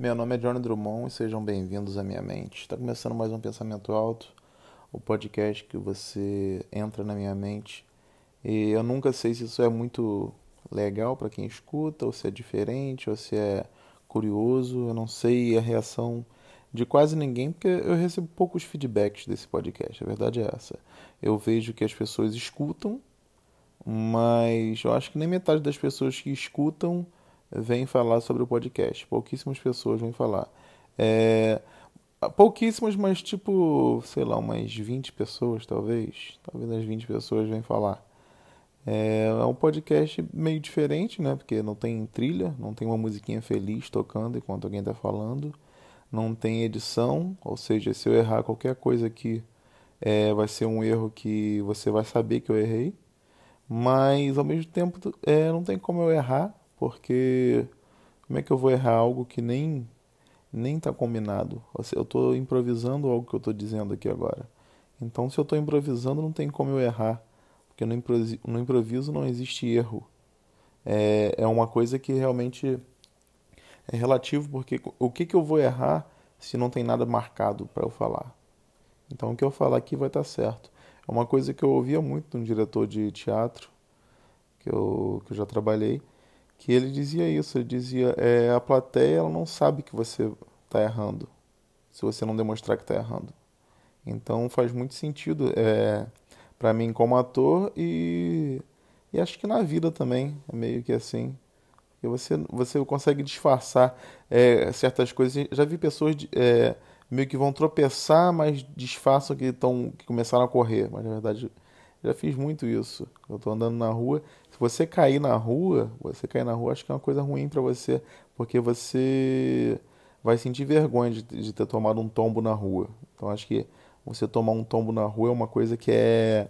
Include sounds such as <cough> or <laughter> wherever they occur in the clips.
Meu nome é Johnny Drummond e sejam bem-vindos à minha mente. Está começando mais um Pensamento Alto, o podcast que você entra na minha mente. E eu nunca sei se isso é muito legal para quem escuta, ou se é diferente, ou se é curioso. Eu não sei a reação de quase ninguém, porque eu recebo poucos feedbacks desse podcast. A verdade é essa. Eu vejo que as pessoas escutam, mas eu acho que nem metade das pessoas que escutam vem falar sobre o podcast. Pouquíssimas pessoas vêm falar. É, pouquíssimas, mas tipo, sei lá, umas 20 pessoas talvez. Talvez as 20 pessoas vêm falar. É, é um podcast meio diferente, né? Porque não tem trilha, não tem uma musiquinha feliz tocando enquanto alguém está falando. Não tem edição, ou seja, se eu errar qualquer coisa aqui, é, vai ser um erro que você vai saber que eu errei. Mas ao mesmo tempo, é, não tem como eu errar, porque como é que eu vou errar algo que nem nem está combinado? Eu estou improvisando algo que eu estou dizendo aqui agora. Então, se eu estou improvisando, não tem como eu errar, porque no improviso, no improviso não existe erro. É, é uma coisa que realmente é relativo, porque o que, que eu vou errar se não tem nada marcado para eu falar? Então, o que eu falar aqui vai estar tá certo. É uma coisa que eu ouvia muito de um diretor de teatro, que eu, que eu já trabalhei, que ele dizia isso, ele dizia, é, a plateia ela não sabe que você está errando, se você não demonstrar que está errando. Então faz muito sentido é, para mim como ator e, e acho que na vida também, é meio que assim. E você, você consegue disfarçar é, certas coisas. Já vi pessoas é, meio que vão tropeçar, mas disfarçam que, tão, que começaram a correr. Mas na verdade já fiz muito isso. Eu estou andando na rua. Se você cair na rua, você cair na rua, acho que é uma coisa ruim para você, porque você vai sentir vergonha de, de, ter tomado um tombo na rua. Então acho que você tomar um tombo na rua é uma coisa que é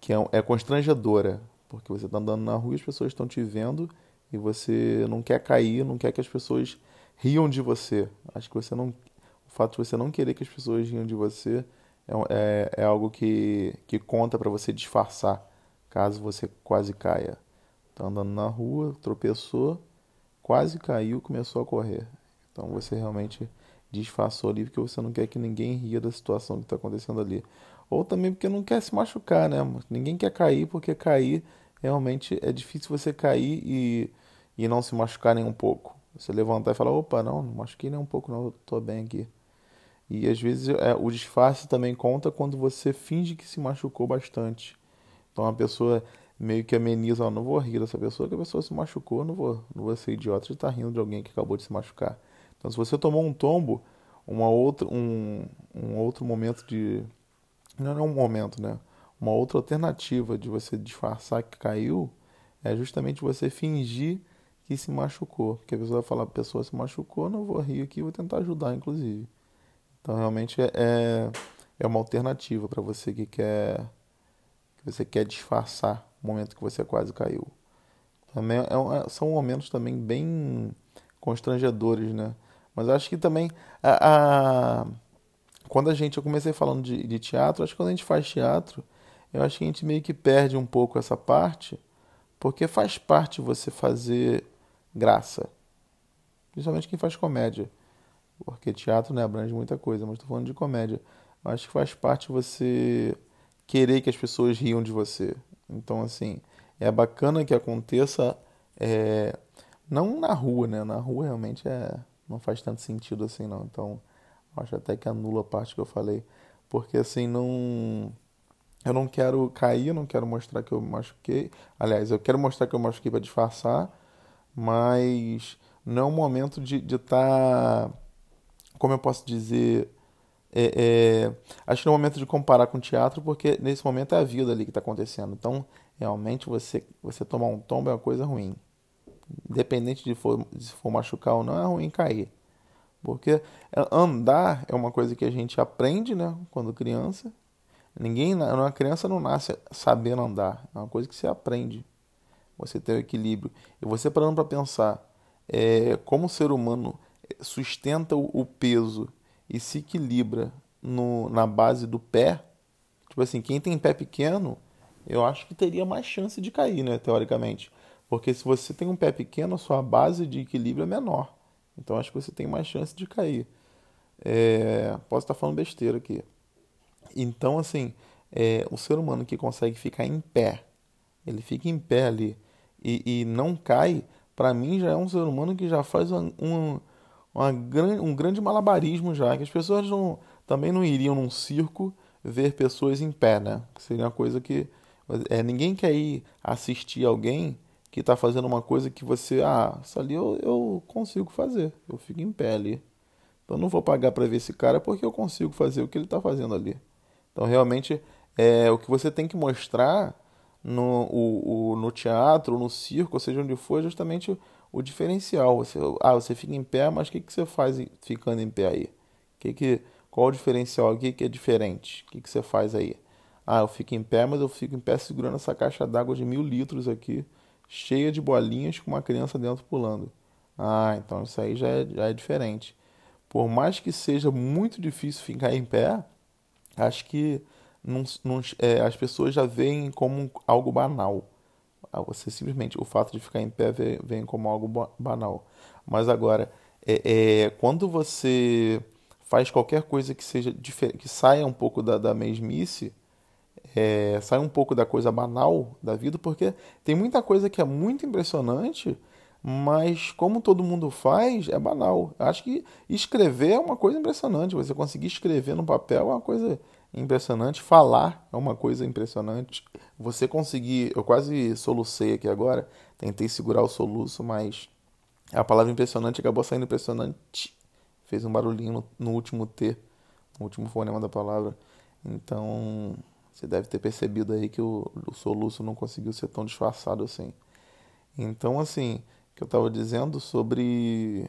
que é, é constrangedora, porque você está andando na rua as pessoas estão te vendo e você não quer cair, não quer que as pessoas riam de você. Acho que você não o fato de você não querer que as pessoas riam de você é, é, é algo que, que conta para você disfarçar caso você quase caia. Tá andando na rua, tropeçou, quase caiu, começou a correr. Então você realmente disfarçou ali porque você não quer que ninguém ria da situação que está acontecendo ali. Ou também porque não quer se machucar, né? Ninguém quer cair porque cair realmente é difícil você cair e, e não se machucar nem um pouco. Você levantar e falar, opa, não, não machuquei nem um pouco, não, estou bem aqui. E às vezes é, o disfarce também conta quando você finge que se machucou bastante. Então a pessoa meio que ameniza, oh, não vou rir dessa pessoa, que a pessoa se machucou, não vou, não vou ser idiota de estar rindo de alguém que acabou de se machucar. Então se você tomou um tombo, uma outra, um, um outro momento de. Não é um momento, né? Uma outra alternativa de você disfarçar que caiu é justamente você fingir que se machucou. Porque a pessoa vai falar, a pessoa se machucou, não vou rir aqui, vou tentar ajudar, inclusive. Então realmente é, é, é uma alternativa para você que quer que você quer disfarçar o momento que você quase caiu. Também é, é, são momentos também bem constrangedores, né? Mas acho que também a, a, quando a gente eu comecei falando de, de teatro, acho que quando a gente faz teatro, eu acho que a gente meio que perde um pouco essa parte, porque faz parte você fazer graça. Principalmente quem faz comédia porque teatro né, abrange muita coisa, mas estou falando de comédia. Eu acho que faz parte você querer que as pessoas riam de você. Então, assim, é bacana que aconteça, é, não na rua, né? Na rua realmente é, não faz tanto sentido assim, não. Então, acho até que anula a parte que eu falei, porque assim, não. Eu não quero cair, eu não quero mostrar que eu machuquei. Aliás, eu quero mostrar que eu machuquei para disfarçar, mas não é um momento de estar. De tá como eu posso dizer, é, é, acho que no momento de comparar com o teatro, porque nesse momento é a vida ali que está acontecendo. Então, realmente, você, você tomar um tombo é uma coisa ruim. Independente de for, se for machucar ou não, é ruim cair. Porque andar é uma coisa que a gente aprende, né, quando criança. Ninguém, uma criança não nasce sabendo andar. É uma coisa que você aprende. Você tem o equilíbrio. E você parando para pensar, é, como ser humano sustenta o peso e se equilibra no, na base do pé, tipo assim, quem tem pé pequeno, eu acho que teria mais chance de cair, né, teoricamente. Porque se você tem um pé pequeno, a sua base de equilíbrio é menor. Então acho que você tem mais chance de cair. É, posso estar falando besteira aqui. Então, assim, é, o ser humano que consegue ficar em pé, ele fica em pé ali e, e não cai, para mim já é um ser humano que já faz um, um, uma, um grande malabarismo já, que as pessoas não, também não iriam num circo ver pessoas em pé, né? Seria uma coisa que é, ninguém quer ir assistir alguém que está fazendo uma coisa que você, ah, isso ali eu, eu consigo fazer, eu fico em pé ali. Então não vou pagar para ver esse cara porque eu consigo fazer o que ele está fazendo ali. Então realmente é o que você tem que mostrar no, o, o, no teatro, no circo, ou seja onde for, é justamente o, diferencial. Você, ah, você fica em pé, mas o que, que você faz ficando em pé aí? Que que, qual o diferencial aqui que é diferente? O que, que você faz aí? Ah, eu fico em pé, mas eu fico em pé segurando essa caixa d'água de mil litros aqui, cheia de bolinhas com uma criança dentro pulando. Ah, então isso aí já é, já é diferente. Por mais que seja muito difícil ficar em pé, acho que não, não, é, as pessoas já veem como algo banal. Você simplesmente, o fato de ficar em pé vem como algo banal. Mas agora, é, é, quando você faz qualquer coisa que seja que saia um pouco da, da mesmice, é, sai um pouco da coisa banal da vida, porque tem muita coisa que é muito impressionante, mas como todo mundo faz, é banal. Acho que escrever é uma coisa impressionante. Você conseguir escrever no papel é uma coisa impressionante. Falar é uma coisa impressionante. Você conseguir. Eu quase solucei aqui agora, tentei segurar o soluço, mas a palavra impressionante acabou saindo impressionante. Fez um barulhinho no, no último T, no último fonema da palavra. Então, você deve ter percebido aí que o, o soluço não conseguiu ser tão disfarçado assim. Então, assim, que eu estava dizendo sobre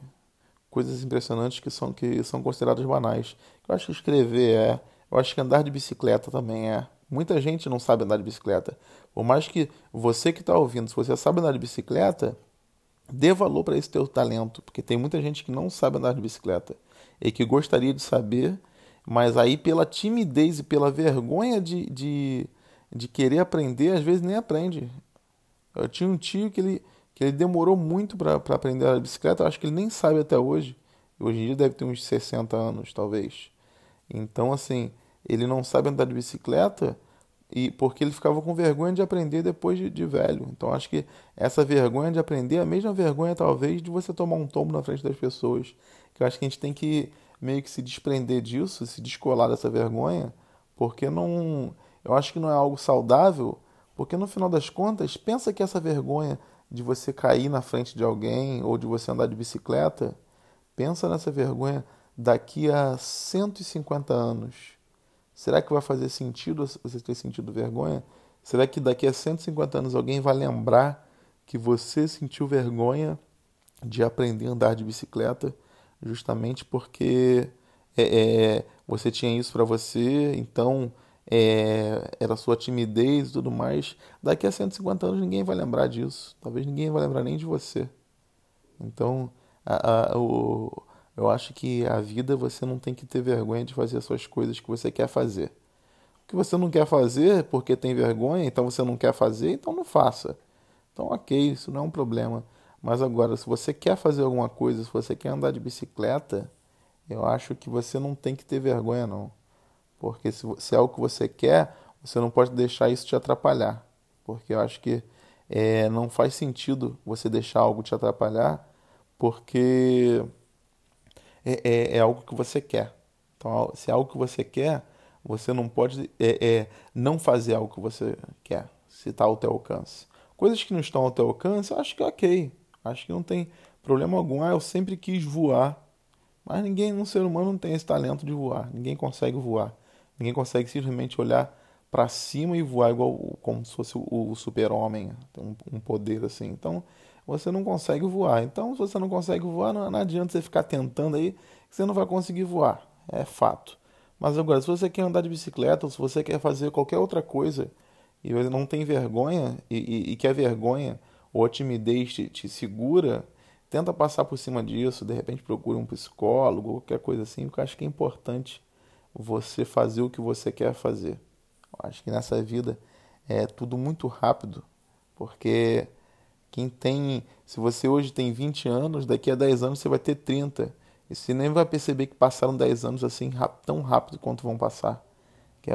coisas impressionantes que são, que são consideradas banais. Eu acho que escrever é. Eu acho que andar de bicicleta também é. Muita gente não sabe andar de bicicleta. Por mais que você que está ouvindo, se você sabe andar de bicicleta, dê valor para esse teu talento, porque tem muita gente que não sabe andar de bicicleta e que gostaria de saber mas aí, pela timidez e pela vergonha de, de, de querer aprender, às vezes nem aprende. Eu tinha um tio que ele, que ele demorou muito para aprender a bicicleta, eu acho que ele nem sabe até hoje. Hoje em dia deve ter uns 60 anos, talvez. Então, assim, ele não sabe andar de bicicleta e porque ele ficava com vergonha de aprender depois de, de, velho. Então acho que essa vergonha de aprender é a mesma vergonha talvez de você tomar um tombo na frente das pessoas. Que eu acho que a gente tem que meio que se desprender disso, se descolar dessa vergonha, porque não, eu acho que não é algo saudável, porque no final das contas, pensa que essa vergonha de você cair na frente de alguém ou de você andar de bicicleta, pensa nessa vergonha daqui a 150 anos. Será que vai fazer sentido você ter sentido vergonha? Será que daqui a 150 anos alguém vai lembrar que você sentiu vergonha de aprender a andar de bicicleta? justamente porque é, é, você tinha isso para você, então é, era sua timidez e tudo mais. Daqui a 150 anos ninguém vai lembrar disso. Talvez ninguém vai lembrar nem de você. Então, a, a, o, eu acho que a vida você não tem que ter vergonha de fazer as suas coisas que você quer fazer. O que você não quer fazer porque tem vergonha, então você não quer fazer, então não faça. Então, ok, isso não é um problema. Mas agora, se você quer fazer alguma coisa, se você quer andar de bicicleta, eu acho que você não tem que ter vergonha, não. Porque se, se é algo que você quer, você não pode deixar isso te atrapalhar. Porque eu acho que é, não faz sentido você deixar algo te atrapalhar, porque é, é, é, algo que você quer. Então, se é algo que você quer, você não pode é, é não fazer algo que você quer, se está ao teu alcance. Coisas que não estão ao teu alcance, acho que é ok. Acho que não tem problema algum. Ah, eu sempre quis voar. Mas ninguém, um ser humano, não tem esse talento de voar. Ninguém consegue voar. Ninguém consegue simplesmente olhar para cima e voar igual como se fosse o, o super-homem, um, um, poder assim. Então, você não consegue voar. Então, se você não consegue voar, não, não adianta você ficar tentando aí, que você não vai conseguir voar. É fato. Mas agora, se você quer andar de bicicleta, ou se você quer fazer qualquer outra coisa e você não tem vergonha e, e, e quer vergonha ou a timidez te, te segura, tenta passar por cima disso, de repente procure um psicólogo, qualquer coisa assim, porque eu acho que é importante você fazer o que você quer fazer. Eu acho que nessa vida é tudo muito rápido, porque Quem tem, se você hoje tem 20 anos, daqui a 10 anos você vai ter 30. E você nem vai perceber que passaram 10 anos assim tão rápido quanto vão passar. É,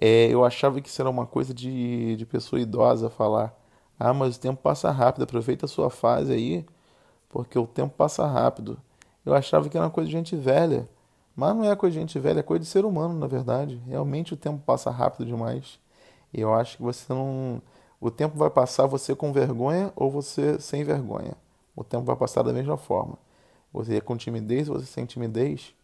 é, eu achava que isso era uma coisa de, de pessoa idosa falar. Ah, mas o tempo passa rápido, aproveita a sua fase aí, porque o tempo passa rápido. Eu achava que era uma coisa de gente velha. Mas não é coisa de gente velha, é coisa de ser humano, na verdade. Realmente o tempo passa rápido demais. E eu acho que você não. O tempo vai passar você com vergonha ou você sem vergonha. O tempo vai passar da mesma forma. Você é com timidez ou você sem timidez,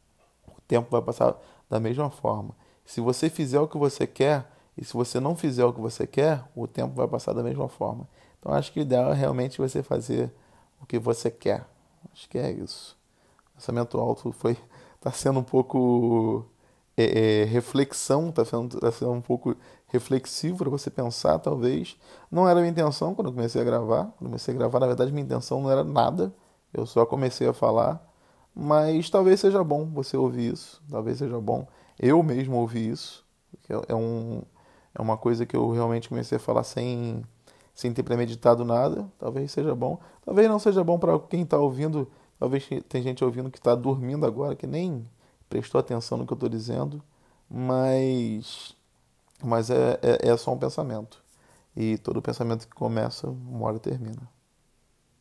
o tempo vai passar da mesma forma. Se você fizer o que você quer e se você não fizer o que você quer, o tempo vai passar da mesma forma. Então acho que o ideal é realmente você fazer o que você quer. Acho que é isso. O pensamento alto foi está <laughs> sendo um pouco é, é, reflexão, está sendo, tá sendo um pouco reflexivo para você pensar, talvez. Não era minha intenção quando eu comecei a gravar. Quando comecei a gravar, na verdade, minha intenção não era nada. Eu só comecei a falar. Mas talvez seja bom você ouvir isso. Talvez seja bom eu mesmo ouvir isso. É, um, é uma coisa que eu realmente comecei a falar sem, sem ter premeditado nada. Talvez seja bom. Talvez não seja bom para quem está ouvindo Talvez tem gente ouvindo que está dormindo agora, que nem prestou atenção no que eu estou dizendo, mas, mas é, é, é só um pensamento. E todo pensamento que começa, uma hora termina.